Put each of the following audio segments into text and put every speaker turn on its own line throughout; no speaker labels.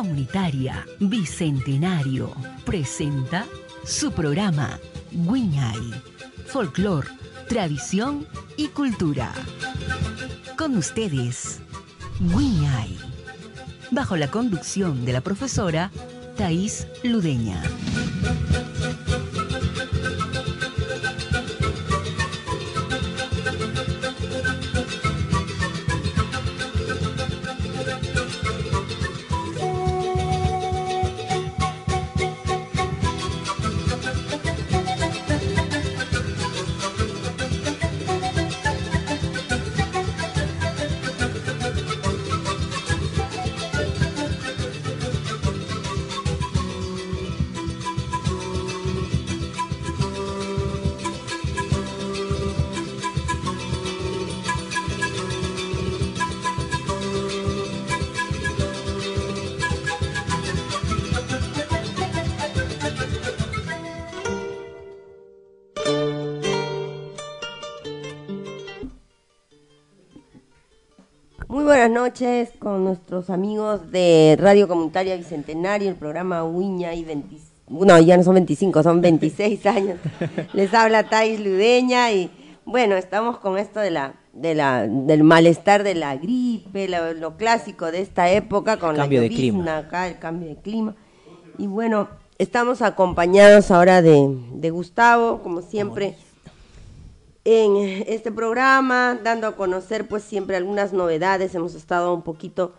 Comunitaria Bicentenario presenta su programa Guiñay, Folclor, Tradición y Cultura. Con ustedes, Guiñay, bajo la conducción de la profesora Thais Ludeña.
Buenas noches con nuestros amigos de Radio Comunitaria Bicentenario, el programa Uña y 20, no, ya no son 25, son 26 años. Les habla Thais Ludeña y bueno, estamos con esto de la, de la, del malestar de la gripe, lo, clásico de esta época con
cambio
la
de clima.
acá, el cambio de clima. Y bueno, estamos acompañados ahora de, de Gustavo, como siempre en este programa, dando a conocer pues siempre algunas novedades. Hemos estado un poquito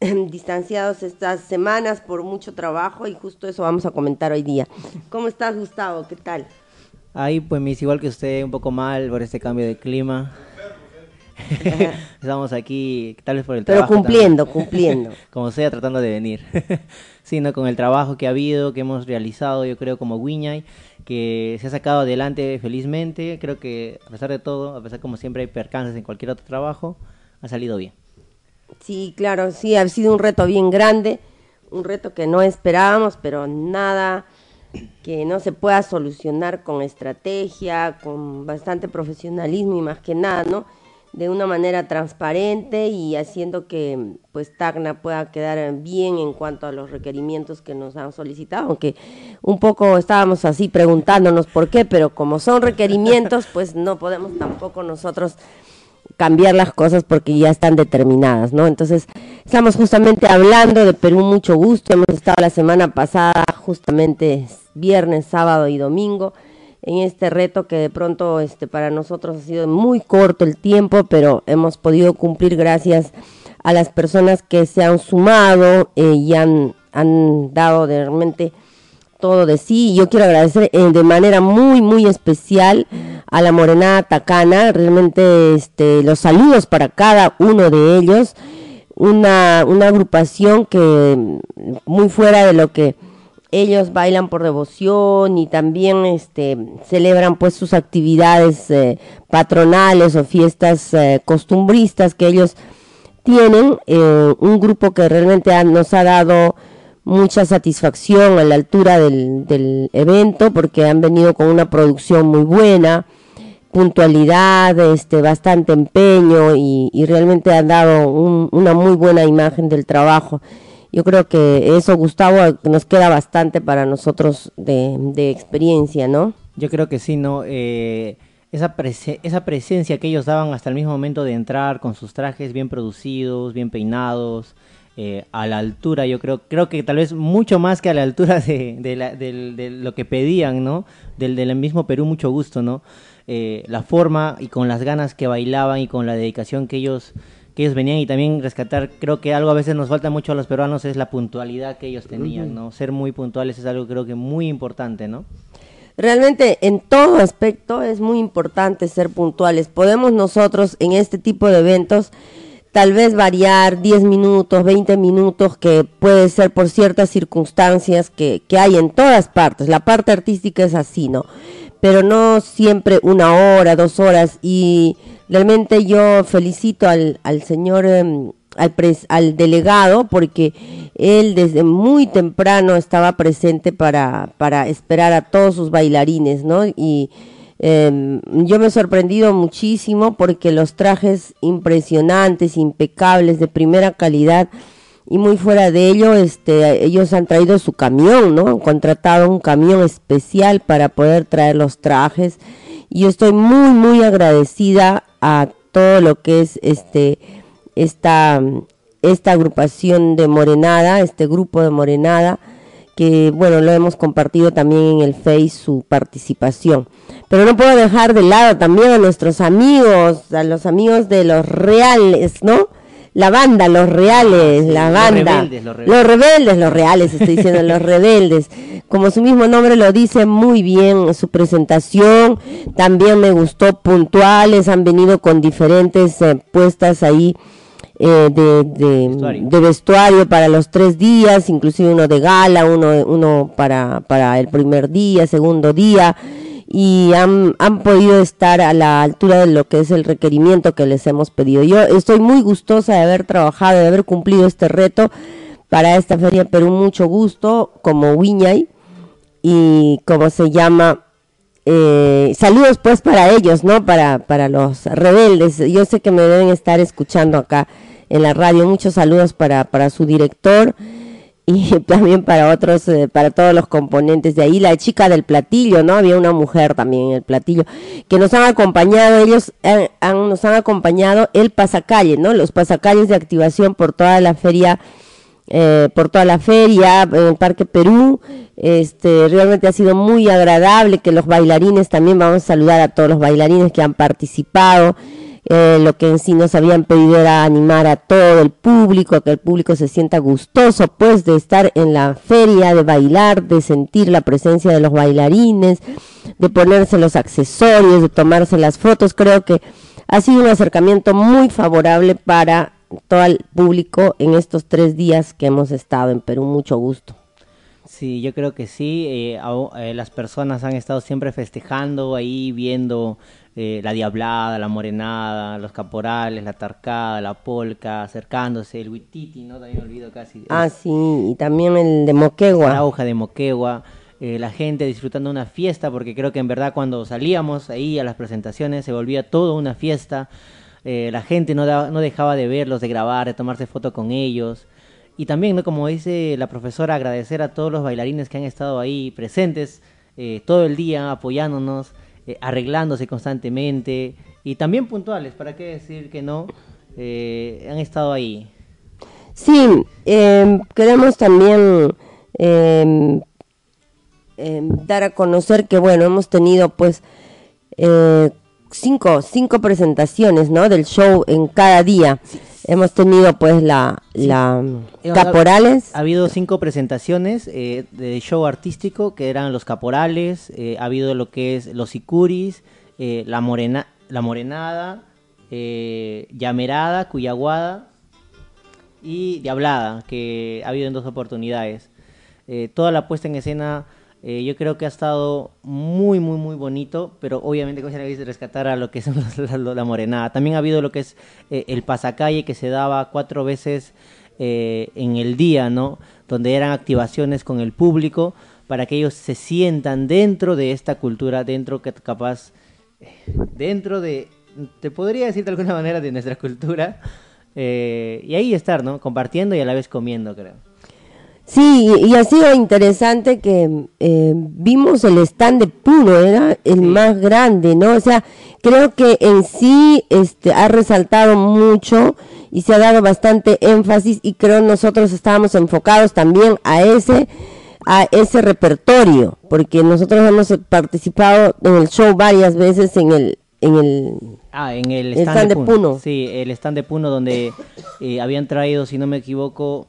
em, distanciados estas semanas por mucho trabajo y justo eso vamos a comentar hoy día. ¿Cómo estás, Gustavo? ¿Qué tal?
Ahí pues mis igual que usted, un poco mal por este cambio de clima. Estamos aquí, tal vez por el
trabajo. Pero cumpliendo, cumpliendo.
como sea, tratando de venir. sino con el trabajo que ha habido, que hemos realizado, yo creo, como Wiñay, que se ha sacado adelante felizmente. Creo que, a pesar de todo, a pesar como siempre hay percances en cualquier otro trabajo, ha salido bien.
Sí, claro, sí, ha sido un reto bien grande, un reto que no esperábamos, pero nada que no se pueda solucionar con estrategia, con bastante profesionalismo y más que nada, ¿no? De una manera transparente y haciendo que pues Tacna pueda quedar bien en cuanto a los requerimientos que nos han solicitado, aunque un poco estábamos así preguntándonos por qué, pero como son requerimientos, pues no podemos tampoco nosotros cambiar las cosas porque ya están determinadas, ¿no? Entonces, estamos justamente hablando de Perú, mucho gusto, hemos estado la semana pasada, justamente viernes, sábado y domingo, en este reto que de pronto este, para nosotros ha sido muy corto el tiempo, pero hemos podido cumplir gracias a las personas que se han sumado eh, y han, han dado de realmente todo de sí. Yo quiero agradecer eh, de manera muy, muy especial a la Morenada Tacana, realmente este, los saludos para cada uno de ellos, una, una agrupación que muy fuera de lo que ellos bailan por devoción y también este celebran pues sus actividades eh, patronales o fiestas eh, costumbristas que ellos tienen eh, un grupo que realmente nos ha dado mucha satisfacción a la altura del, del, evento porque han venido con una producción muy buena puntualidad este bastante empeño y, y realmente han dado un, una muy buena imagen del trabajo yo creo que eso, Gustavo, nos queda bastante para nosotros de, experiencia, ¿no?
Yo creo que sí, ¿no? Eh, esa, esa presencia que ellos daban hasta el mismo momento de entrar con sus trajes bien producidos, bien peinados, eh, a la altura, yo creo, creo que tal vez mucho más que a la altura de, de, lo que pedían, ¿no? Del, del mismo Perú, mucho gusto, ¿no? Eh, la forma y con las ganas que bailaban y con la dedicación que ellos que ellos venían y también rescatar, creo que algo a veces nos falta mucho a los peruanos es la puntualidad que ellos tenían, ¿no? Ser muy puntuales es algo creo que muy importante, ¿no?
Realmente en todo aspecto es muy importante ser puntuales. Podemos nosotros en este tipo de eventos tal vez variar 10 minutos, 20 minutos, que puede ser por ciertas circunstancias que, que hay en todas partes. La parte artística es así, ¿no? Pero no siempre una hora, dos horas. Y Realmente yo felicito al, al señor, em, al, al delegado, porque él desde muy temprano estaba presente para, para esperar a todos sus bailarines, ¿no? Y em, yo me he sorprendido muchísimo porque los trajes impresionantes, impecables, de primera calidad, y muy fuera de ello, este, ellos han traído su camión, ¿no? Han contratado un camión especial para poder traer los trajes. Y estoy muy, muy agradecida a todo lo que es este, esta, esta agrupación de Morenada, este grupo de Morenada, que bueno, lo hemos compartido también en el Face su participación. Pero no puedo dejar de lado también a nuestros amigos, a los amigos de los reales, ¿no? La banda, los reales,
Ah,
la
los
banda.
rebeldes, los rebeldes.
Los rebeldes, los reales, estoy diciendo, los rebeldes. Como su mismo nombre lo dice muy bien, su presentación también me gustó puntuales, han venido con diferentes eh, puestas ahí eh, de, de-
Vestuario.
de vestuario para los tres días, inclusive uno de gala, uno, uno para, para el primer día, segundo día, y han, han podido estar a la altura de lo que es el requerimiento que les hemos pedido. Yo estoy muy gustosa de haber trabajado, de haber cumplido este reto para esta Feria Perú, mucho gusto, como Wiñay, y como se llama, eh, saludos pues para ellos, ¿no? Para, para los rebeldes. Yo sé que me deben estar escuchando acá en la radio. Muchos saludos para, para su director y también para otros, eh, para todos los componentes de ahí. La chica del platillo, ¿no? Había una mujer también en el platillo que nos han acompañado, ellos han- nos han acompañado el pasacalle, ¿no? Los pasacalles de activación por toda la feria eh, por toda la feria en el Parque Perú. Este, realmente ha sido muy agradable que los bailarines también vamos a saludar a todos los bailarines que han participado. Eh, lo que en sí nos habían pedido era animar a todo el público, que el público se sienta gustoso, pues, de estar en la feria, de bailar, de sentir la presencia de los bailarines, de ponerse los accesorios, de tomarse las fotos. Creo que ha sido un acercamiento muy favorable para todo el público en estos tres días que hemos estado en Perú. Mucho gusto.
Sí, yo creo que sí. eh, eh, las personas han estado siempre festejando ahí, viendo eh, la diablada, la morenada, los caporales, la tarcada, la polca, acercándose, el huititi, ¿no? También me olvido casi.
Ah, sí, y también el de
la
Moquegua.
hoja de Moquegua, eh, la gente disfrutando una fiesta, porque creo que en verdad cuando salíamos ahí a las presentaciones se volvía todo una fiesta. eh, la gente no, daba- no dejaba de verlos, de grabar, de tomarse foto con ellos. Y también, ¿no? como dice la profesora, agradecer a todos los bailarines que han estado ahí presentes eh, todo el día, apoyándonos, eh, arreglándose constantemente y también puntuales, ¿para qué decir que no? Eh, han estado ahí.
Sí, eh, queremos también eh, eh, dar a conocer que, bueno, hemos tenido pues eh, cinco, cinco presentaciones, ¿no? Del show en cada día. Hemos tenido pues la, la
Hemos-
Caporales.
Ha habido cinco presentaciones eh, de show artístico que eran los caporales, eh, ha habido lo que es los icuris, eh, la, morena, la morenada, llamerada, cuyaguada y diablada, que ha habido en dos oportunidades. Toda la puesta en escena eh, yo creo que ha estado muy, muy, muy bonito, pero obviamente como se rescatar a lo que es la, la- la morenada. También ha habido lo que es eh, el pasacalle que se daba cuatro veces eh, en el día, ¿no? Donde eran activaciones con el público para que ellos se sientan dentro de esta cultura, dentro que capaz, eh, dentro de, te podría decir de alguna manera, de nuestra cultura. eh, y ahí estar, ¿no? Compartiendo y a la vez comiendo, creo.
Sí, y, y ha sido interesante que eh, vimos el stand de Puno, era el más grande, ¿no? O sea, creo que en sí este, ha resaltado mucho y se ha dado bastante énfasis y creo nosotros estábamos enfocados también a ese a ese repertorio, porque nosotros hemos participado en el show varias veces en el en el
Ah, en el
El
stand, de,
de
Puno.
Puno.
Sí, el stand de Puno donde eh, habían traído, si no me equivoco,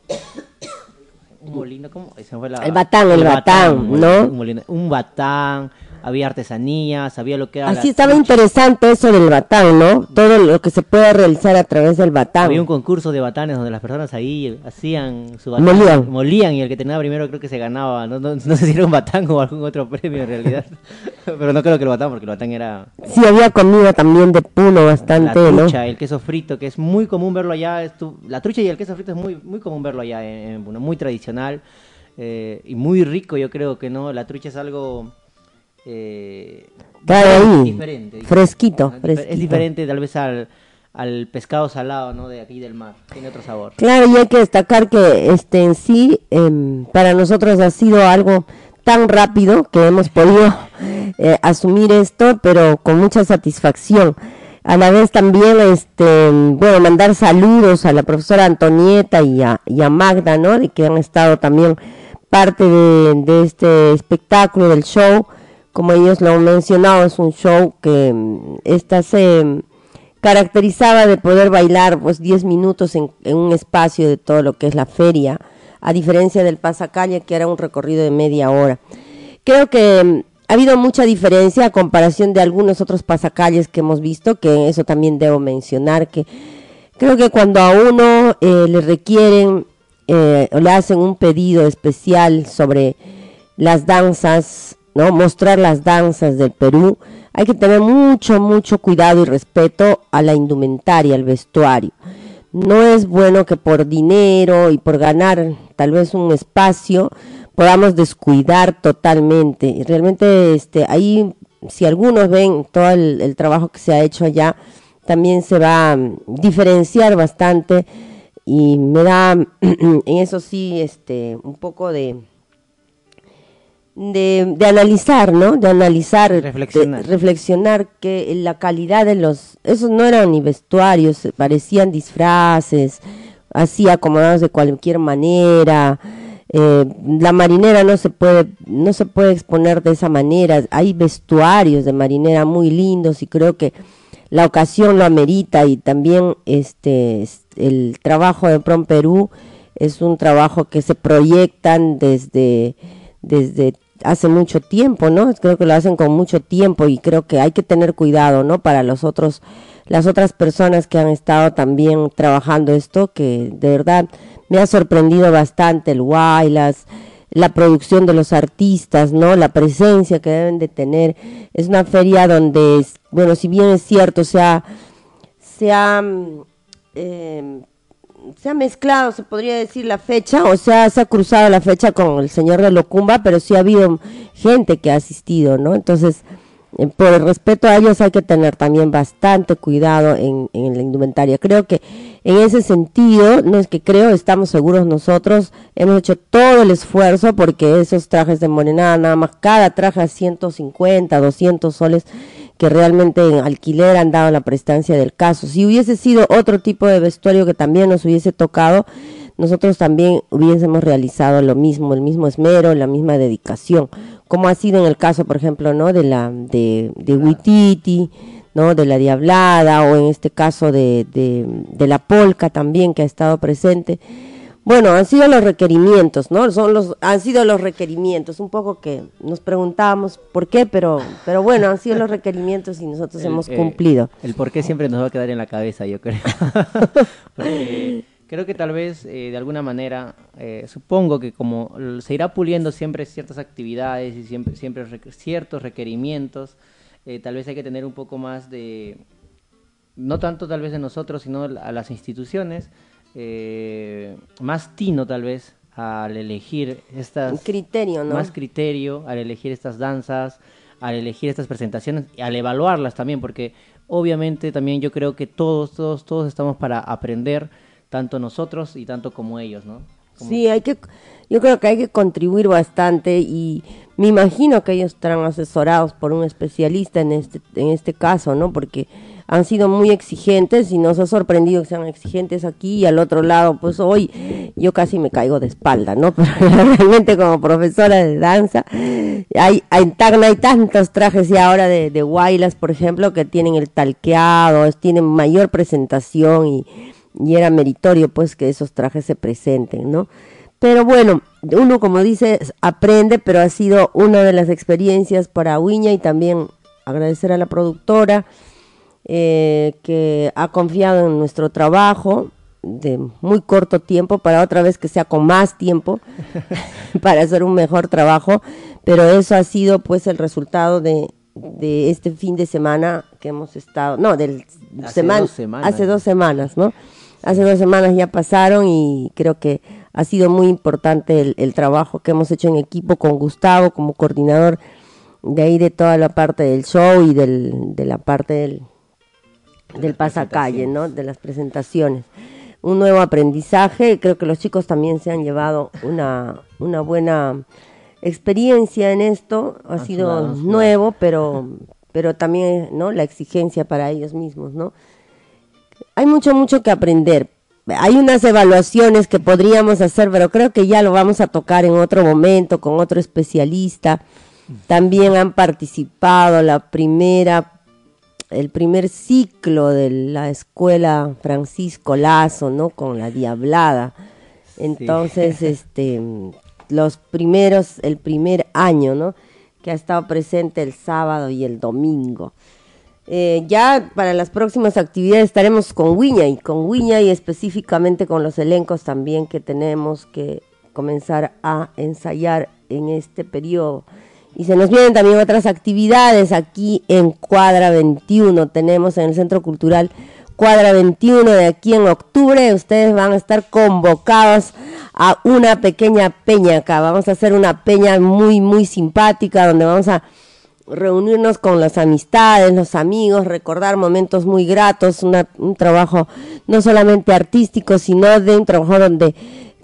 un molino, ¿cómo? Fue la-
El batán, el batán,
un
¿no?
Un, molino, un batán, había artesanías, había lo que era...
Así
la
estaba interesante eso del batán, ¿no? Todo lo que se puede realizar a través del batán.
Había un concurso de batanes donde las personas ahí hacían su batán.
Molían.
Molían y el que tenía primero creo que se ganaba. No, no, no sé si era un batán o algún otro premio en realidad. Pero no creo que el batán porque el batán era
Sí, había comida también de puno
la
bastante, ¿no?
trucha, el queso frito, que es muy común verlo allá. es tu- la trucha y el queso frito es muy, muy común verlo allá en, en Puno, muy tradicional eh, y muy rico, yo creo que no. La trucha es algo eh,
Claro, ahí,
diferente,
fresquito.
Es diferente tal vez al, al pescado salado, ¿no? De aquí del mar. Tiene otro sabor.
Claro, y hay que destacar que este en sí em, para nosotros ha sido algo tan rápido que hemos podido eh, asumir esto, pero con mucha satisfacción. A la vez también, este, bueno, mandar saludos a la profesora Antonieta y a, y a Magda, ¿no? De que han estado también parte de, de este espectáculo, del show. Como ellos lo han mencionado, es un show que mm, esta se caracterizaba de poder bailar pues 10 minutos en, en, un espacio de todo lo que es la feria, a diferencia del pasacalle que era un recorrido de media hora. Creo que mm, ha habido mucha diferencia a comparación de algunos otros pasacalles que hemos visto, que eso también debo mencionar, que creo que cuando a uno eh, le requieren eh, o le hacen un pedido especial sobre las danzas, ¿no? Mostrar las danzas del Perú, hay que tener mucho, mucho cuidado y respeto a la indumentaria, al vestuario. No es bueno que por dinero y por ganar tal vez un espacio podamos descuidar totalmente. Realmente este, ahí, si algunos ven todo el, el trabajo que se ha hecho allá, también se va a diferenciar bastante y me da en eso sí este un poco de de, de, analizar, ¿no? De analizar,
reflexionar.
De, reflexionar que la calidad de los, esos no eran ni vestuarios, parecían disfraces, así acomodados de cualquier manera. Eh, la marinera no se puede, no se puede exponer de esa manera. Hay vestuarios de marinera muy lindos y creo que la ocasión lo amerita y también este el trabajo de Prom Perú es un trabajo que se proyectan desde desde hace mucho tiempo, ¿no? Creo que lo hacen con mucho tiempo y creo que hay que tener cuidado, ¿no? Para los otros, las otras personas que han estado también trabajando esto, que de verdad me ha sorprendido bastante el Wailas, la producción de los artistas, ¿no? La presencia que deben de tener. Es una feria donde, bueno, si bien es cierto, se ha, se ha eh, se ha mezclado, se podría decir, la fecha, o sea, se ha cruzado la fecha con el señor de Locumba, pero sí ha habido gente que ha asistido, ¿no? Entonces, eh, por el respeto a ellos hay que tener también bastante cuidado en, en, la indumentaria. Creo que en ese sentido, no es que creo, estamos seguros nosotros, hemos hecho todo el esfuerzo porque esos trajes de morenada, nada más cada traje a 150, 200 soles, que realmente en alquiler han dado la prestancia del caso. Si hubiese sido otro tipo de vestuario que también nos hubiese tocado, nosotros también hubiésemos realizado lo mismo, el mismo esmero, la misma dedicación, como ha sido en el caso, por ejemplo, ¿no? de la de, de Huititi, ¿no? de la Diablada, o en este caso de, de, de la Polca también, que ha estado presente bueno, han sido los requerimientos, ¿no? Son los, han sido los requerimientos, un poco que nos preguntábamos por qué, pero, pero bueno, han sido los requerimientos y nosotros
El,
hemos
eh,
cumplido.
El por qué siempre nos va a quedar en la cabeza, yo creo. Porque creo que tal vez eh, de alguna manera, eh, supongo que como se irá puliendo siempre ciertas actividades y siempre, siempre requ ciertos requerimientos, eh, tal vez hay que tener un poco más de, no tanto tal vez de nosotros, sino a las instituciones, eh, más tino tal vez al elegir estas...
Criterio, ¿no?
Más criterio al elegir estas danzas, al elegir estas presentaciones y al evaluarlas también, porque obviamente también yo creo que todos, todos, todos estamos para aprender, tanto nosotros y tanto como ellos, ¿no? Como...
Sí, hay que, yo creo que hay que contribuir bastante y me imagino que ellos estarán asesorados por un especialista en este, en este caso, ¿no? Porque han sido muy exigentes y nos ha sorprendido que sean exigentes aquí y al otro lado, pues hoy yo casi me caigo de espalda, ¿no? Pero realmente como profesora de danza, hay, hay, tantos trajes y ahora de, de Guaylas, por ejemplo, que tienen el talqueado, tienen mayor presentación y, y era meritorio pues que esos trajes se presenten, ¿no? Pero bueno, uno como dice, aprende, pero ha sido una de las experiencias para Uña y también agradecer a la productora, eh, que ha confiado en nuestro trabajo de muy corto tiempo para otra vez que sea con más tiempo para hacer un mejor trabajo, pero eso ha sido pues el resultado de, de este fin de semana que hemos estado, no, del
hace,
semana,
dos semanas.
hace dos semanas, ¿no? Hace dos semanas ya pasaron y creo que ha sido muy importante el, el trabajo que hemos hecho en equipo con Gustavo como coordinador de ahí de toda la parte del show y del, de la parte del, del pasacalle, ¿no? De las presentaciones. Un nuevo aprendizaje, creo que los chicos también se han llevado una, una buena experiencia en esto, ha sido nuevo, pero, pero también, ¿no? La exigencia para ellos mismos, ¿no? Hay mucho, mucho que aprender. Hay unas evaluaciones que podríamos hacer, pero creo que ya lo vamos a tocar en otro momento con otro especialista. También han participado la primera el primer ciclo de la escuela Francisco Lazo, ¿no? Con la Diablada. Entonces, este, los primeros, el primer año, ¿no? Que ha estado presente el sábado y el domingo. Eh, ya para las próximas actividades estaremos con Wiña y con Wiña y específicamente con los elencos también que tenemos que comenzar a ensayar en este periodo. Y se nos vienen también otras actividades aquí en Cuadra 21. Tenemos en el Centro Cultural Cuadra 21 de aquí en octubre. Ustedes van a estar convocados a una pequeña peña acá. Vamos a hacer una peña muy, muy simpática donde vamos a reunirnos con las amistades, los amigos, recordar momentos muy gratos, un trabajo no solamente artístico, sino de un trabajo donde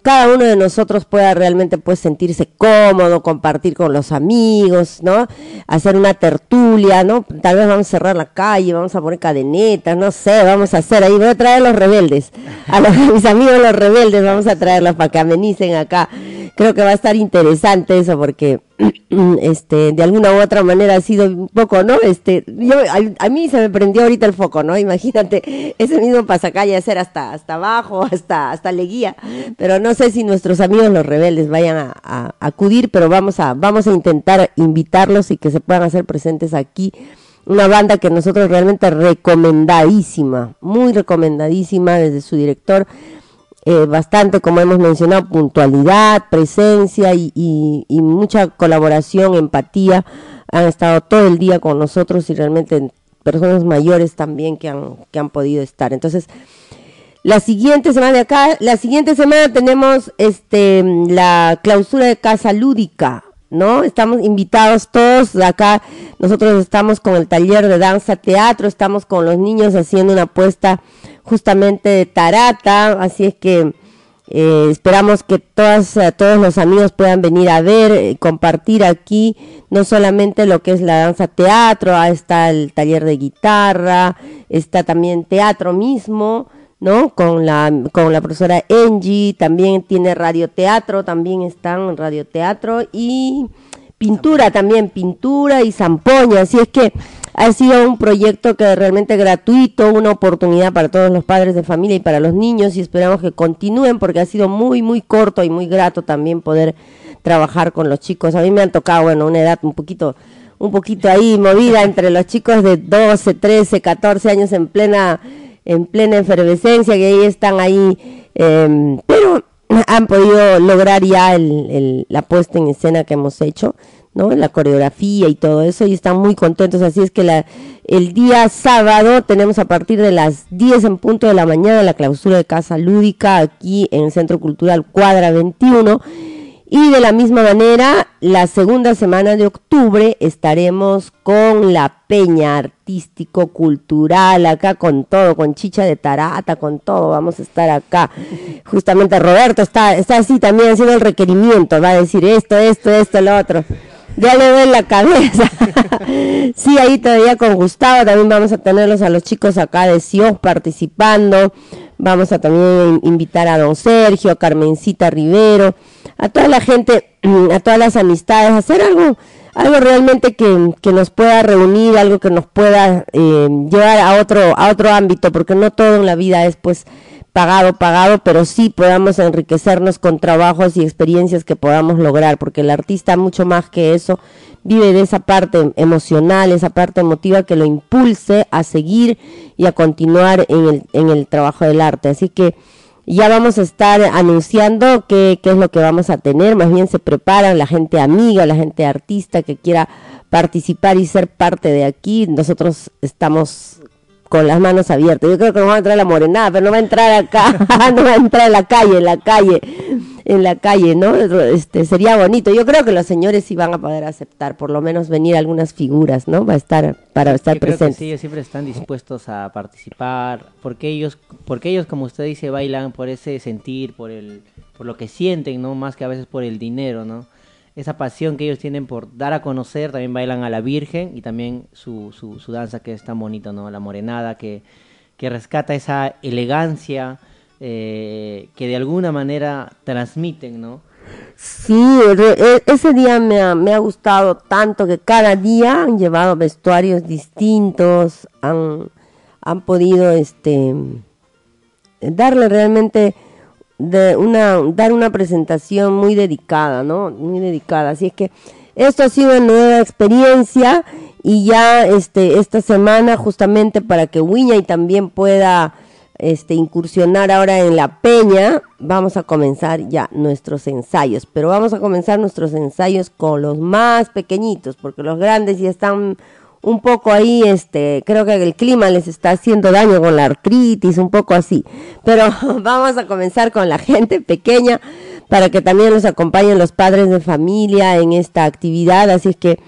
cada uno de nosotros pueda realmente pues sentirse cómodo, compartir con los amigos, ¿no? Hacer una tertulia, ¿no? Tal vez vamos a cerrar la calle, vamos a poner cadenetas, no sé, vamos a hacer ahí, voy a traer a los rebeldes, a, los, mis amigos los rebeldes, vamos a traerlos para que amenicen acá. Creo que va a estar interesante eso porque este, de alguna u otra manera ha sido un poco, ¿no? Este, yo, a, mí se me prendió ahorita el foco, ¿no? Imagínate, ese mismo pasacalle hacer hasta, hasta abajo, hasta, hasta Leguía, pero no sé si nuestros amigos los rebeldes vayan a, acudir, pero vamos a, vamos a intentar invitarlos y que se puedan hacer presentes aquí. Una banda que nosotros realmente recomendadísima, muy recomendadísima desde su director, eh, bastante, como hemos mencionado, puntualidad, presencia y, mucha colaboración, empatía. Han estado todo el día con nosotros y realmente personas mayores también que han, que han podido estar. Entonces, la siguiente semana de acá, la siguiente semana tenemos este la clausura de Casa Lúdica, ¿no? Estamos invitados todos acá. Nosotros estamos con el taller de danza teatro, estamos con los niños haciendo una apuesta justamente de Tarata, así es que eh, esperamos que todas, eh, todos los amigos puedan venir a ver, eh, compartir aquí no solamente lo que es la danza teatro, está el taller de guitarra, está también teatro mismo, ¿no? Con la, con la profesora Angie, también tiene radioteatro, también están en radioteatro y pintura también, pintura y zampoña, así es que ha sido un proyecto que realmente gratuito, una oportunidad para todos los padres de familia y para los niños y esperamos que continúen porque ha sido muy, muy corto y muy grato también poder trabajar con los chicos. A mí me han tocado, bueno, una edad un poquito un poquito ahí movida entre los chicos de 12, 13, 14 años en plena en plena efervescencia que ahí están ahí em, pero han podido lograr ya el, la puesta en escena que hemos hecho ¿no? La coreografía y todo eso, y están muy contentos. Así es que la, el día sábado tenemos a partir de las 10 en punto de la mañana la clausura de Casa Lúdica aquí en el Centro Cultural Cuadra 21. Y de la misma manera, la segunda semana de octubre estaremos con la peña artístico cultural, acá con todo, con chicha de tarata, con todo, vamos a estar acá. Justamente Roberto está, está así también haciendo el requerimiento, va a decir esto, esto, esto, lo otro ya le doy la cabeza. sí, ahí todavía con Gustavo, también vamos a tenerlos a los chicos acá de CIOS participando. Vamos a también invitar a don Sergio, a Carmencita Rivero, a toda la gente, a todas las amistades, a hacer algo, algo realmente que, que nos pueda reunir, algo que nos pueda eh, llevar a otro, a otro ámbito, porque no todo en la vida es pues pagado, pagado, pero sí podamos enriquecernos con trabajos y experiencias que podamos lograr, porque el artista mucho más que eso vive de esa parte emocional, esa parte emotiva que lo impulse a seguir y a continuar en el, en el trabajo del arte. Así que ya vamos a estar anunciando qué, qué es lo que vamos a tener, más bien se preparan la gente amiga, la gente artista que quiera participar y ser parte de aquí. Nosotros estamos con las manos abiertas. Yo creo que no va a entrar la morenada, pero no va a entrar acá, no va a entrar en la calle, en la calle. en la calle, ¿no? Este, sería bonito. Yo creo que los señores sí van a poder aceptar, por lo menos venir algunas figuras, ¿no? Va a estar para estar presentes.
sí, ellos siempre están dispuestos a participar, porque ellos, porque ellos, como usted dice, bailan por ese sentir, por el, por lo que sienten, ¿no? Más que a veces por el dinero, ¿no? Esa pasión que ellos tienen por dar a conocer, también bailan a la Virgen y también su, su, danza que es tan bonito, ¿no? La morenada que, que rescata esa elegancia eh, que de alguna manera transmiten, ¿no?
Sí, e, ese día me ha, me ha, gustado tanto que cada día han llevado vestuarios distintos, han, han podido este darle realmente de una dar una presentación muy dedicada, ¿no? Muy dedicada. Así es que esto ha sido una nueva experiencia y ya este esta semana justamente para que Wiña y también pueda este, incursionar ahora en la peña, vamos a comenzar ya nuestros ensayos. Pero vamos a comenzar nuestros ensayos con los más pequeñitos, porque los grandes ya están un poco ahí, este, creo que el clima les está haciendo daño con la artritis, un poco así. Pero vamos a comenzar con la gente pequeña para que también nos acompañen los padres de familia en esta actividad. Así es que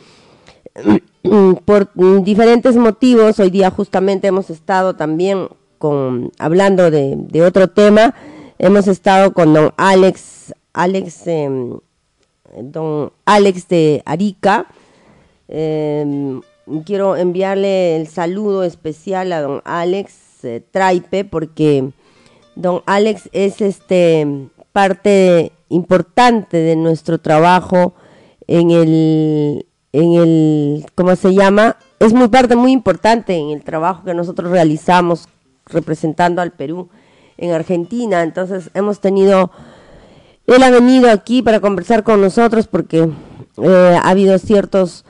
por diferentes motivos, hoy día justamente hemos estado también con, hablando de, otro tema, hemos estado con don Alex, Alex, em, don Alex de Arica. Em, quiero enviarle el saludo especial a don Alex eh, Traipe porque don Alex es este parte importante de nuestro trabajo en el en el ¿cómo se llama? Es muy parte muy importante en el trabajo que nosotros realizamos representando al Perú en Argentina. Entonces hemos tenido, él ha venido aquí para conversar con nosotros porque eh, ha habido ciertos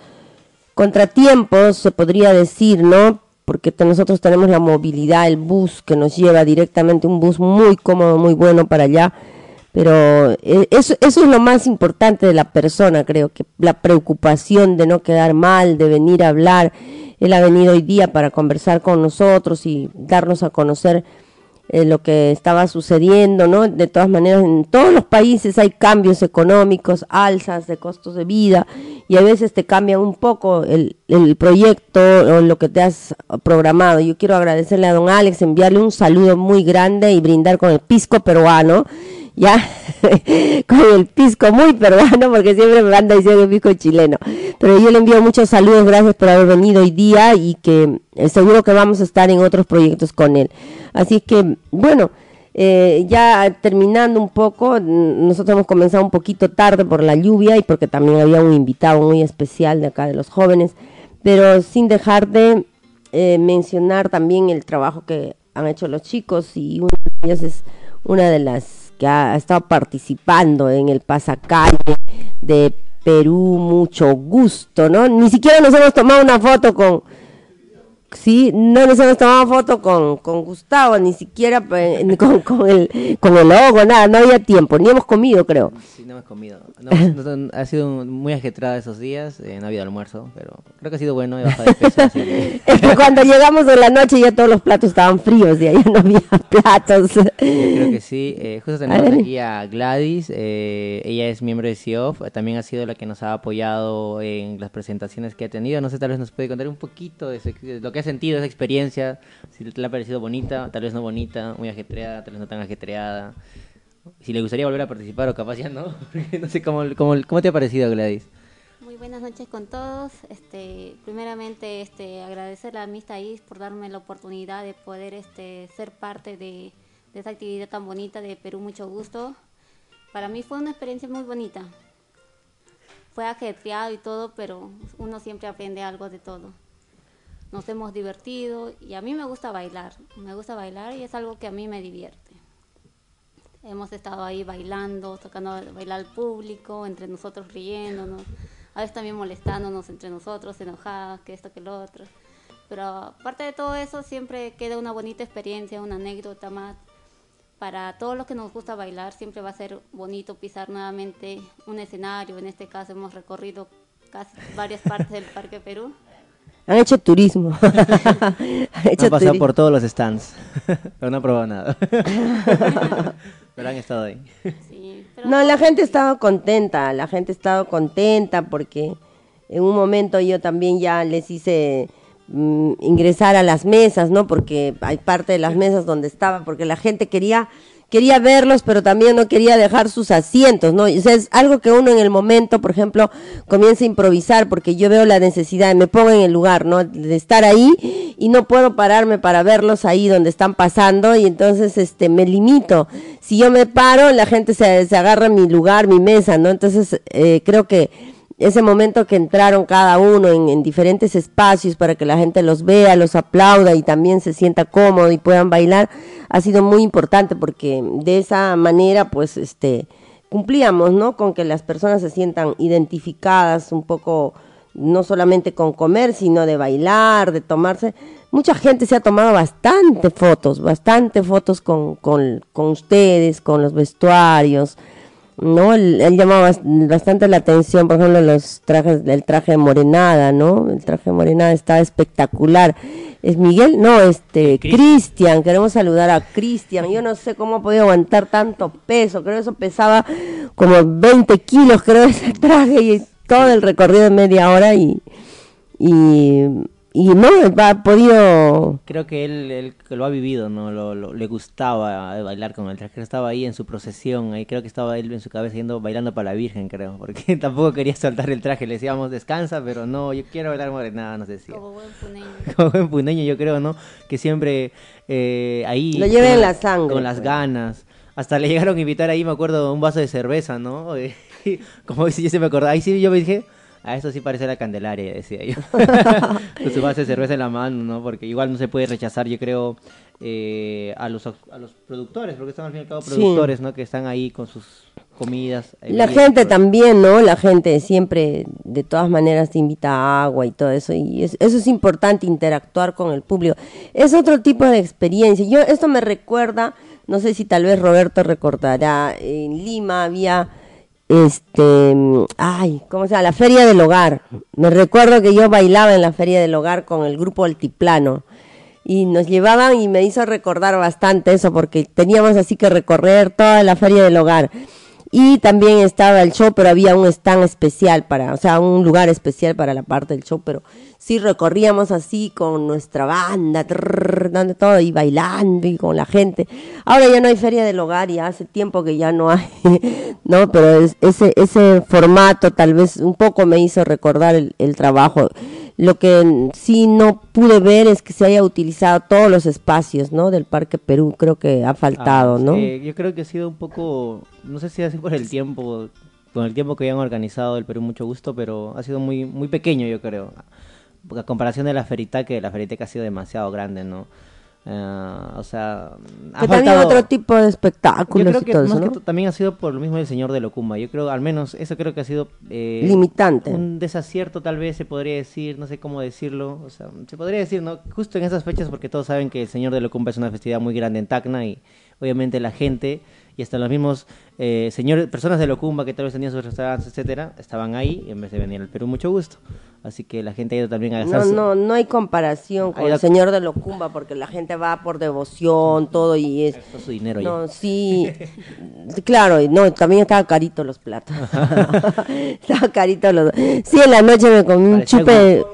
contratiempos, se podría decir, ¿no? Porque nosotros tenemos la movilidad, el bus que nos lleva directamente, un bus muy cómodo, muy bueno para allá. Pero eh, eso, eso es lo más importante de la persona, creo que la preocupación de no quedar mal, de venir a hablar él ha venido hoy día para conversar con nosotros y darnos a conocer eh, lo que estaba sucediendo, ¿no? De todas maneras, en todos los países hay cambios económicos, alzas de costos de vida y a veces te cambia un poco el, el proyecto o lo que te has programado. Yo quiero agradecerle a don Alex, enviarle un saludo muy grande y brindar con el pisco peruano ya con el pisco muy peruano, porque siempre me anda diciendo el pisco chileno. Pero yo le envío muchos saludos, gracias por haber venido hoy día y que eh, seguro que vamos a estar en otros proyectos con él. Así que, bueno, eh, ya terminando un poco, nosotros hemos comenzado un poquito tarde por la lluvia y porque también había un invitado muy especial de acá de los jóvenes, pero sin dejar de eh, mencionar también el trabajo que han hecho los chicos y una de ellas es una de las que ha estado participando en el pasacalle de Perú, mucho gusto, ¿no? Ni siquiera nos hemos tomado una foto con, Sí, no nos hemos tomado foto con, con Gustavo, ni siquiera con, con, el, con el logo, nada, no había tiempo, ni hemos comido, creo.
Sí, no hemos comido. ha sido muy ajetrada esos días, eh, no ha habido almuerzo, pero creo que ha sido bueno, de peso.
es que cuando llegamos de la noche ya todos los platos estaban fríos, ya, ya no había platos.
creo que sí, eh, justo tenemos aquí a Gladys, eh, ella es miembro de CIOF, también ha sido la que nos ha apoyado en las presentaciones que ha tenido, no sé, tal vez nos puede contar un poquito de, de lo que ha sentido esa experiencia? Si le ha parecido bonita, tal vez no bonita, muy ajetreada, tal vez no tan ajetreada. Si le gustaría volver a participar o capaz ya no. no sé cómo, cómo, cómo te ha parecido, Gladys.
Muy buenas noches con todos. Este, primeramente, este, agradecer a Miss Thais por darme la oportunidad de poder este, ser parte de, de esta actividad tan bonita de Perú. Mucho gusto. Para mí fue una experiencia muy bonita. Fue ajetreado y todo, pero uno siempre aprende algo de todo nos hemos divertido y a mí me gusta bailar, me gusta bailar y es algo que a mí me divierte. Hemos estado ahí bailando, tocando bailar al público, entre nosotros riéndonos, a veces también molestándonos entre nosotros, enojadas, que esto, que lo otro. Pero aparte de todo eso, siempre queda una bonita experiencia, una anécdota más. Para todos los que nos gusta bailar, siempre va a ser bonito pisar nuevamente un escenario. En este caso hemos recorrido casi varias partes del Parque Perú.
Han hecho turismo.
Han, pasado por todos los stands, pero no han probado nada. Pero han estado ahí.
Sí, pero
No, la gente ha estado contenta, la gente ha estado contenta porque en un momento yo también ya les hice mm, ingresar a las mesas, ¿no? Porque hay parte de las mesas donde estaba, porque la gente quería quería verlos, pero también no quería dejar sus asientos, ¿no? O sea, es algo que uno en el momento, por ejemplo, comienza a improvisar porque yo veo la necesidad, me pongo en el lugar, ¿no? De estar ahí y no puedo pararme para verlos ahí donde están pasando y entonces este me limito. Si yo me paro, la gente se, se agarra mi lugar, mi mesa, ¿no? Entonces eh, creo que ese momento que entraron cada uno en, en, diferentes espacios para que la gente los vea, los aplauda y también se sienta cómodo y puedan bailar, ha sido muy importante porque de esa manera, pues, este, cumplíamos, ¿no? Con que las personas se sientan identificadas un poco, no solamente con comer, sino de bailar, de tomarse. Mucha gente se ha tomado bastante fotos, bastante fotos con, con, con ustedes, con los vestuarios, ¿no? Él, él llamaba bastante la atención, por ejemplo, los trajes, el traje de morenada, ¿no? El traje de morenada está espectacular. ¿Es Miguel? No, este, Cristian, queremos saludar a Cristian. Yo no sé cómo ha podido aguantar tanto peso, creo que eso pesaba como 20 kilos, creo, ese traje y todo el recorrido de media hora y, y y no ha podido
creo que él, él que lo ha vivido no lo, lo, le gustaba bailar con el traje. Estaba ahí en su procesión ahí creo que estaba él en su cabeza yendo bailando para la virgen creo porque tampoco quería soltar el traje. Le decíamos descansa pero no yo quiero bailar morenada nos decía
como buen puneño.
Como buen puneño yo creo no que siempre eh, ahí
lo lleve en la sangre
con las ganas. Hasta le llegaron a invitar ahí me acuerdo un vaso de cerveza no como si yo se me acordaba. Ahí sí yo me dije a eso sí parece la Candelaria, decía yo. Con su base de cerveza en la mano, ¿no? Porque igual no se puede rechazar, yo creo, eh, a, los, a los productores, porque son al fin y al cabo productores, sí. ¿no? Que están ahí con sus comidas.
La gente también, ¿no? La gente siempre, de todas maneras, te invita a agua y todo eso. Y es, eso es importante, interactuar con el público. Es otro tipo de experiencia. Yo, esto me recuerda, no sé si tal vez Roberto recordará, en Lima había este, ay, ¿cómo se llama? La Feria del Hogar. Me recuerdo que yo bailaba en la Feria del Hogar con el grupo Altiplano y nos llevaban y me hizo recordar bastante eso porque teníamos así que recorrer toda la Feria del Hogar. Y también estaba el show, pero había un stand especial para, o sea, un lugar especial para la parte del show, pero sí recorríamos así con nuestra banda, trrr, dando todo y bailando y con la gente. Ahora ya no hay feria del hogar y hace tiempo que ya no hay, no, pero es, ese ese formato tal vez un poco me hizo recordar el, el trabajo. Lo que sí no pude ver es que se haya utilizado todos los espacios, ¿no? Del Parque Perú, creo que ha faltado,
ah,
¿no?
Eh, yo creo que ha sido un poco, no sé si así por el tiempo, con el tiempo que habían organizado el Perú, mucho gusto, pero ha sido muy muy pequeño, yo creo. A comparación de la Ferita, que la Ferita ha sido demasiado grande, ¿no? Uh, o sea,
ha que también otro tipo de espectáculos
yo creo que,
y todo
más
eso, ¿no?
que también ha sido por lo mismo del señor de Locumba. Yo creo, al menos, eso creo que ha sido eh,
limitante.
Un desacierto, tal vez se podría decir, no sé cómo decirlo. O sea, se podría decir, ¿no? Justo en esas fechas, porque todos saben que el señor de Locumba es una festividad muy grande en Tacna y obviamente la gente y hasta los mismos eh, señores, personas de Locumba que tal vez tenían sus restaurantes, etcétera, estaban ahí en vez de venir al Perú, mucho gusto. Así que la gente ha ido también a
No, no, no hay comparación con el señor de Locumba porque la gente va por devoción, todo y es.
Esto es su dinero
no,
ya.
sí, claro, no, también estaba carito los platos. estaba carito los. Sí, en la noche me comí un chupe.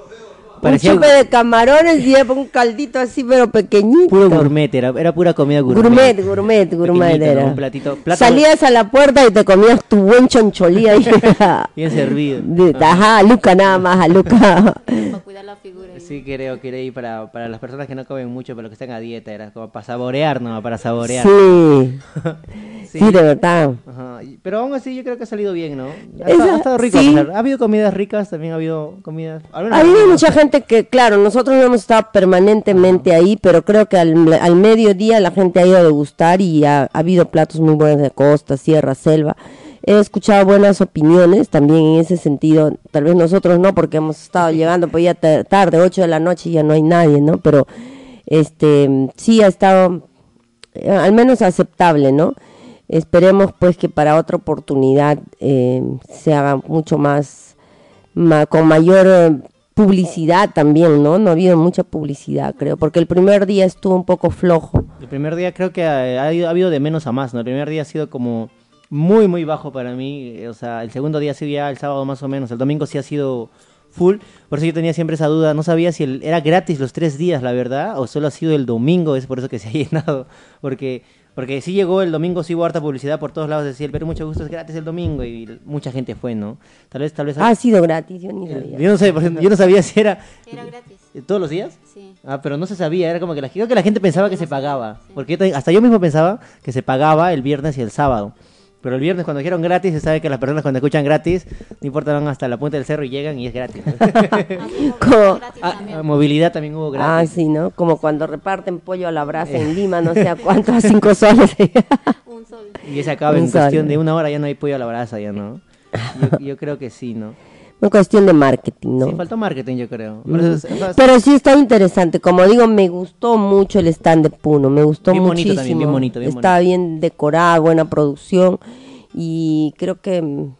Parecía
chupe de camarones y un caldito así, pero pequeñito.
Puro gourmet, era, era pura comida gourmet.
Gourmet, gourmet, gourmet
Pequeñito,
era.
¿no? Un platito, plato
Salías a la puerta y te comías tu buen choncholí ahí.
bien servido.
De- Ajá, a Luca nada más, a Luca.
para cuidar la figura.
Sí, creo que era ahí para, para las personas que no comen mucho, pero los que están a dieta, era como para saborear, ¿no? Para saborear.
Sí,
Sí.
sí, de verdad.
Ajá, y- Pero aún así yo creo que ha salido bien, ¿no? Ha,
Esa-
ha estado rico.
sí.
Ha habido comidas ricas, también ha habido comidas...
Ha habido mucha que, claro, nosotros no hemos estado permanentemente ahí, pero creo que al, al mediodía la gente ha ido a degustar y ha, ha habido platos muy buenos de costa, sierra, selva. He escuchado buenas opiniones también en ese sentido. Tal vez nosotros no, porque hemos estado llegando pues ya ta- tarde, 8 de la noche y ya no hay nadie, ¿no? Pero este sí ha estado eh, al menos aceptable, ¿no? Esperemos pues que para otra oportunidad eh, se haga mucho más, ma- con mayor eh, publicidad también, ¿no? No ha habido mucha publicidad, creo, porque el primer día estuvo un poco flojo.
El primer día creo que ha, ha ha habido de menos a más, ¿no? El primer día ha sido como muy, muy bajo para mí. eh, O sea, el segundo día sí ya el sábado más o menos. El domingo sí ha sido full. Por eso yo tenía siempre esa duda. No sabía si era gratis los tres días, la verdad, o solo ha sido el domingo. Es por eso que se ha llenado. Porque, porque sí llegó el domingo, sí hubo harta publicidad por todos lados. Decía, el Perú mucho gusto es gratis el domingo. Y mucha gente fue, ¿no? Tal vez, tal vez.
Ha sido gratis, yo ni sabía.
yo no sé, por ejemplo, yo no sabía si era
Era gratis.
eh, todos los días.
Sí.
Ah, pero no se sabía, era como que la, creo que la gente pensaba que se pagaba. Porque yo hasta yo mismo pensaba que se pagaba el viernes y el sábado. Pero el viernes cuando dijeron gratis, se sabe que las personas cuando escuchan gratis, no importa, van hasta la punta del cerro y llegan y es gratis.
Como
Ah, ah, movilidad también hubo
Ah,
gratis.
sí, ¿no? Como cuando reparten pollo a la brasa en Lima, no sé a cuánto, a cinco soles.
Un sol.
Y se acaba en
sol.
cuestión de una hora, ya no hay pollo a la brasa, ya no. Yo, yo creo que sí, ¿no?
Una cuestión de marketing, ¿no?
Sí, faltó marketing, yo creo. Eso
Pero sí está interesante. Como digo, me gustó mucho el stand de Puno. Me gustó
Bien bonito
muchísimo.
también, bien bonito, bien
Estaba bien decorado, buena producción. Y creo que mm,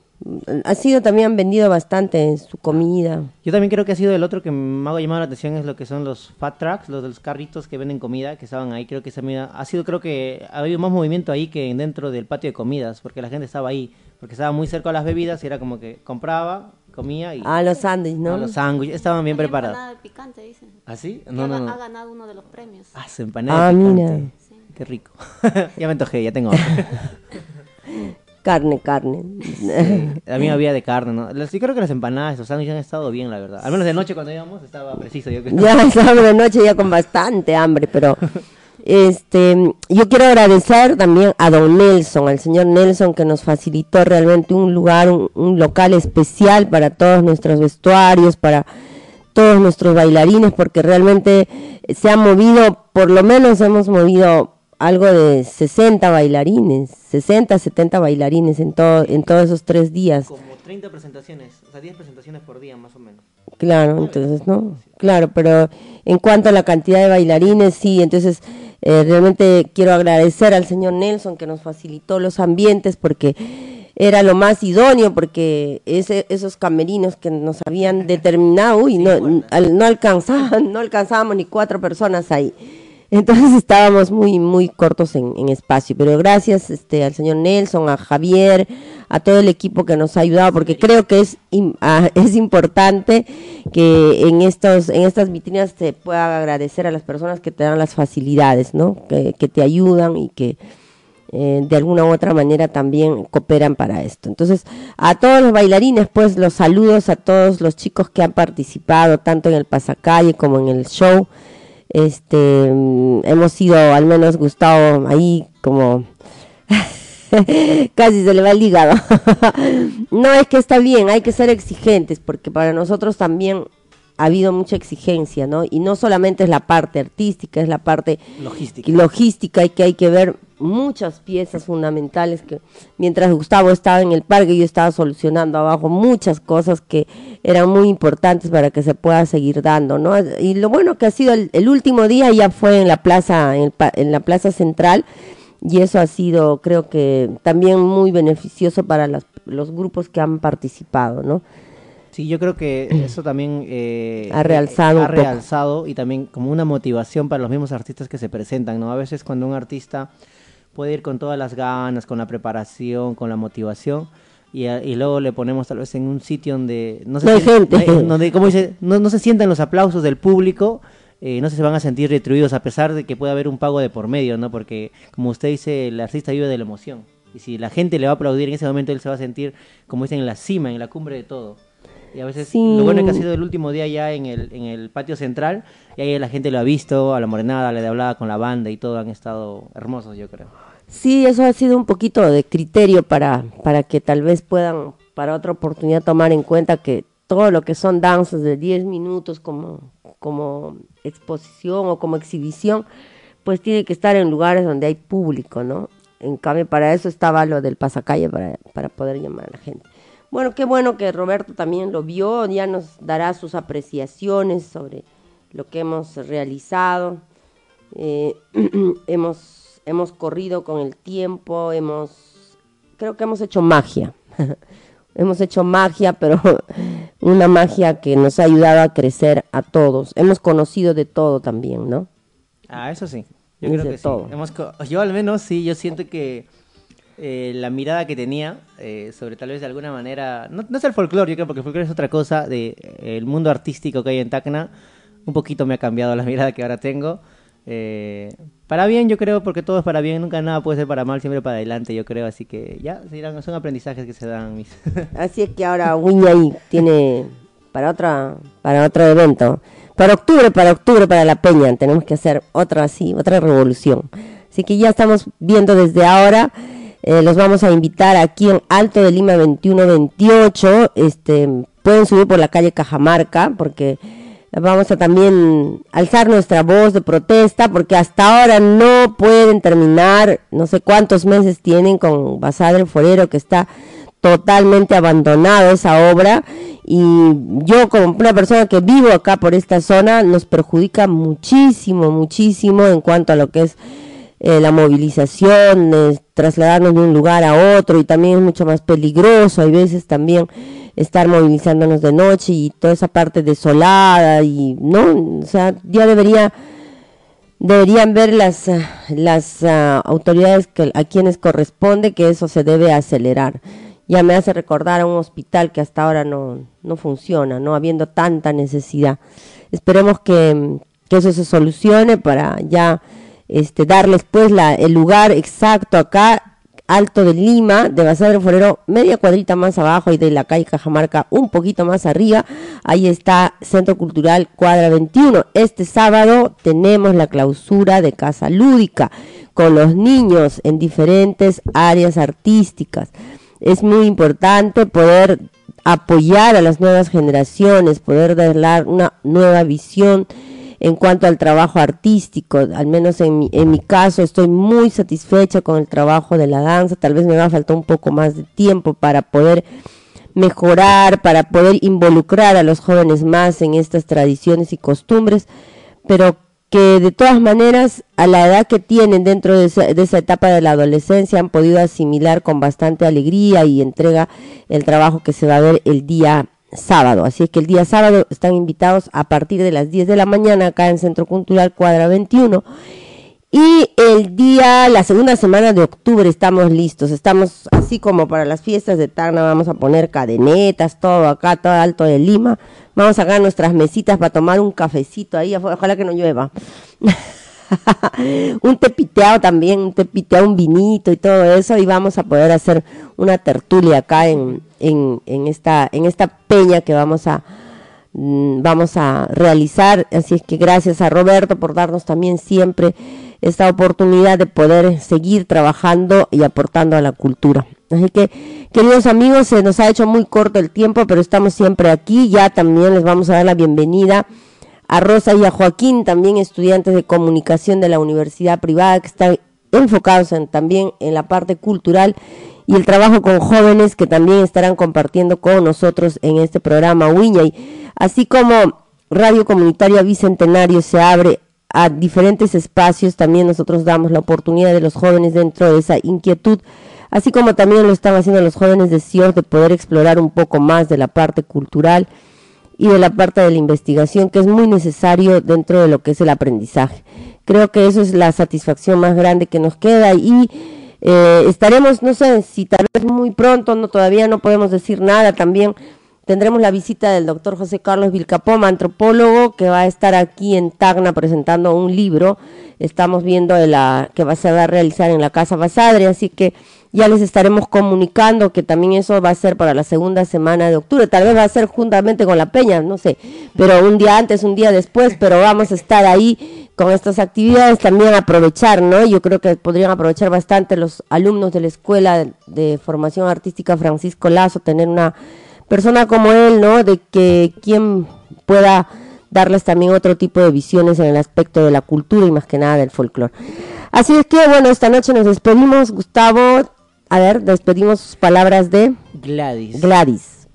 ha sido también han vendido bastante su comida.
Yo también creo que ha sido el otro que me ha llamado la atención es lo que son los fat trucks, los de los carritos que venden comida, que estaban ahí. Creo que ha sido, creo que ha habido más movimiento ahí que dentro del patio de comidas, porque la gente estaba ahí, porque estaba muy cerca de las bebidas y era como que compraba, comía y
Ah, los sándwiches, ¿no?
Ah, los sándwiches estaban bien preparados.
empanada de picante, dicen.
¿Ah, sí? No,
ha,
no,
ha
no.
ganado uno de los premios.
Ah, su empanada
Ah,
de picante.
mira.
Sí.
Qué rico. ya me antojé, ya tengo hambre.
Carne, carne.
A mí había de carne, ¿no? Las- Sí creo que las empanadas, los sándwiches han estado bien, la verdad. Al menos de noche cuando íbamos estaba preciso, yo creo.
ya estaba de noche ya con bastante hambre, pero este yo quiero agradecer también a don Nelson, al señor Nelson que nos facilitó realmente un lugar, un, un local especial para todos nuestros vestuarios, para todos nuestros bailarines, porque realmente se ha movido, por lo menos hemos movido algo de 60 bailarines, 60, 70 bailarines en todo en todos esos tres días.
Como 30 presentaciones, o sea, 10 presentaciones por día más o menos.
Claro, entonces, ¿no? Claro, pero en cuanto a la cantidad de bailarines, sí, entonces eh, realmente quiero agradecer al señor Nelson que nos facilitó los ambientes porque era lo más idóneo, porque ese, esos camerinos que nos habían determinado, uy, no, no alcanzaban, no alcanzábamos ni cuatro personas ahí. Entonces estábamos muy, muy cortos en, espacio, pero gracias este, al señor Nelson, a Javier, a todo el equipo que nos ha ayudado, porque creo que es, ah, es importante que en, estos, en estas vitrinas se pueda agradecer a las personas que te dan las facilidades, ¿no? que, que te ayudan y que eh, de alguna u otra manera también cooperan para esto. Entonces, a todos los bailarines, pues los saludos a todos los chicos que han participado, tanto en el pasacalle como en el show. Este, mm, hemos sido, al menos Gustavo, ahí como casi se le va el hígado. no, es que está bien, hay que ser exigentes, porque para nosotros también ha habido mucha exigencia, ¿no? Y no solamente es la parte artística, es la parte
Logística.
logística y que hay que ver muchas piezas fundamentales que mientras Gustavo estaba en el parque yo estaba solucionando abajo muchas cosas que eran muy importantes para que se pueda seguir dando, ¿no? Y lo bueno que ha sido el, el último día ya fue en la plaza en, el en la plaza central y eso ha sido creo que también muy beneficioso para las- los grupos que han participado, ¿no?
Sí, yo creo que eso también eh,
Ha realzado
ha
poco.
realzado y también como una motivación para los mismos artistas que se presentan, ¿no? A veces cuando un artista puede ir con todas las ganas, con la preparación, con la motivación y, y luego le ponemos tal vez en un sitio donde no se
No
siente-
gente.
donde como dice, no, no se sientan los aplausos del público. eh, no se van a sentir retribuidos a pesar de que pueda haber un pago de por medio, ¿no? Porque, como usted dice, el artista vive de la emoción. Y si la gente le va a aplaudir en ese momento, él se va a sentir, como dicen, en la cima, en la cumbre de todo. Y a veces
Sí.
lo bueno es que ha sido el último día ya en el, en el patio central y ahí la gente lo ha visto, a la morenada, le hablaba con la banda y todo, han estado hermosos yo creo.
Sí, eso ha sido un poquito de criterio para, para que tal vez puedan, para otra oportunidad, tomar en cuenta que todo lo que son danzas de 10 minutos como, como exposición o como exhibición, pues tiene que estar en lugares donde hay público, ¿no? En cambio, para eso estaba lo del pasacalle, para, para poder llamar a la gente. Bueno, qué bueno que Roberto también lo vio, ya nos dará sus apreciaciones sobre lo que hemos realizado. Eh, hemos, hemos corrido con el tiempo, hemos, creo que hemos hecho magia. hemos hecho magia, pero una magia que nos ha ayudado a crecer a todos. Hemos conocido de todo también, ¿no?
Ah, eso sí. Yo creo que
todo.
sí. Hemos yo al menos sí, yo siento que eh, la mirada que tenía eh, sobre tal vez de alguna manera, no, no es el folclore, yo creo, porque el folclore es otra cosa, de eh, el mundo artístico que hay en Tacna, un poquito me ha cambiado la mirada que ahora tengo. Para bien, yo creo, porque todo es para bien, nunca nada puede ser para mal, siempre para adelante, yo creo, así que ya, son aprendizajes que se dan mis...
Así es que ahora Wiñay tiene para otra para otro evento. Para octubre, para octubre, para la peña, tenemos que hacer otra así, otra revolución. Así que ya estamos viendo desde ahora, eh, los vamos a invitar aquí en Alto de Lima 2128, este, pueden subir por la calle Cajamarca, porque vamos a también alzar nuestra voz de protesta, porque hasta ahora no pueden terminar, no sé cuántos meses tienen con Basada el Forero, que está totalmente abandonado esa obra. Y yo como una persona que vivo acá por esta zona nos perjudica muchísimo, muchísimo en cuanto a lo que es eh, la movilización, eh, trasladarnos de un lugar a otro y también es mucho más peligroso, hay veces también estar movilizándonos de noche y toda esa parte desolada y no, o sea, ya debería deberían ver las, las ah, autoridades a quienes corresponde que eso se debe acelerar. Ya me hace recordar a un hospital que hasta ahora no, no funciona, no habiendo tanta necesidad. Esperemos que eso se solucione para ya este, darles pues la, el lugar exacto acá, Alto de Lima, de Bazar del Forero, media cuadrita más abajo y de la calle Cajamarca un poquito más arriba. Ahí está Centro Cultural Cuadra 21. Este sábado tenemos la clausura de Casa Lúdica con los niños en diferentes áreas artísticas. Es muy importante poder apoyar a las nuevas generaciones, poder dar una nueva visión en cuanto al trabajo artístico, al menos en mi, en mi caso estoy muy satisfecha con el trabajo de la danza, tal vez me va a faltar un poco más de tiempo para poder mejorar, para poder involucrar a los jóvenes más en estas tradiciones y costumbres, pero que de todas maneras a la edad que tienen dentro de esa, de esa etapa de la adolescencia han podido asimilar con bastante alegría y entrega el trabajo que se va a ver el día sábado. Así es que el día sábado están invitados a partir de las 10 de la mañana acá en Centro Cultural Cuadra 21. Y el día, la segunda semana de octubre estamos listos. Estamos así como para las fiestas de Tacna, vamos a poner cadenetas, todo acá, todo alto de Lima. Vamos a sacar nuestras mesitas para tomar un cafecito ahí, ojalá que no llueva. un tepiteado también, un tepiteado, un vinito y todo eso, y vamos a poder hacer una tertulia acá en, en, en esta, en esta peña que vamos a, mm, vamos a realizar. Así es que gracias a Roberto por darnos también siempre esta oportunidad de poder seguir trabajando y aportando a la cultura. Así que, queridos amigos, se nos ha hecho muy corto el tiempo, pero estamos siempre aquí. Ya también les vamos a dar la bienvenida a Rosa y a Joaquín, también estudiantes de comunicación de la universidad privada que están enfocados en, también en la parte cultural y el trabajo con jóvenes que también estarán compartiendo con nosotros en este programa Wiñay. Así como Radio Comunitaria Bicentenario se abre a diferentes espacios, también nosotros damos la oportunidad de los jóvenes dentro de esa inquietud, así como también lo están haciendo los jóvenes de CIOR de poder explorar un poco más de la parte cultural y de la parte de la investigación que es muy necesario dentro de lo que es el aprendizaje. Creo que eso es la satisfacción más grande que nos queda y eh, estaremos, no sé, si tal vez muy pronto, no todavía no podemos decir nada, también tendremos la visita del doctor José Carlos Vilcapoma, antropólogo, que va a estar aquí en Tacna presentando un libro. Estamos viendo de la que va, se va a realizar en la Casa Basadre, así que ya les estaremos comunicando que también eso va a ser para la segunda semana de octubre. Tal vez va a ser juntamente con la Peña, no sé, pero un día antes, un día después, pero vamos a estar ahí con estas actividades también aprovechar, ¿no? Yo creo que podrían aprovechar bastante los alumnos de la Escuela de, Formación Artística Francisco Lazo, tener una persona como él, ¿no? De que quien pueda darles también otro tipo de visiones en el aspecto de la cultura y más que nada del folclore. Así es que, bueno, esta noche nos despedimos, Gustavo. A ver, despedimos sus palabras de
Gladys.
Gladys.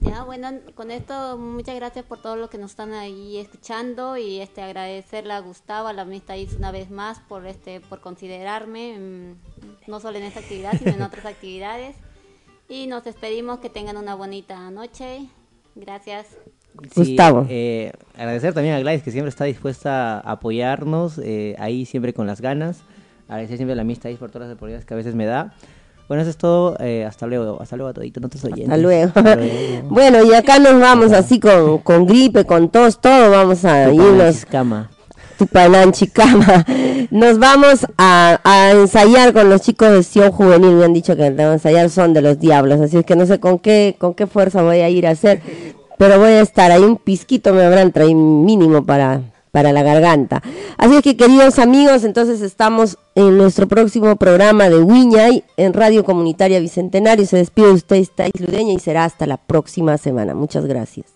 Ya, bueno, con esto muchas gracias por todo lo que nos están ahí escuchando y este agradecerle a Gustavo, a la amistad una vez más por este por considerarme, mmm, no solo en esta actividad, sino en otras actividades. Y nos despedimos, que tengan una bonita noche. Gracias.
Gustavo.
Eh, agradecer también a Gladys que siempre está dispuesta a apoyarnos, eh, ahí siempre con las ganas. Agradecer siempre la amistad por todas las oportunidades que a veces me da. Bueno, eso es todo. Eh, hasta luego. Hasta luego a todito. No te estoy
Hasta luego. bueno, y acá nos vamos así con, con gripe, con tos, todo. Vamos a irnos.
Cama.
Tupananchicama. Nos vamos a, a, ensayar con los chicos de Sion Juvenil. Me han dicho que a ensayar son de los diablos. Así es que no sé con qué, con qué fuerza voy a ir a hacer. Pero voy a estar ahí. Un pisquito me habrán traído mínimo para, para la garganta. Así es que queridos amigos, entonces estamos en nuestro próximo programa de Wiñay en Radio Comunitaria Bicentenario. Se despide de usted, Ludeña, y será hasta la próxima semana. Muchas gracias.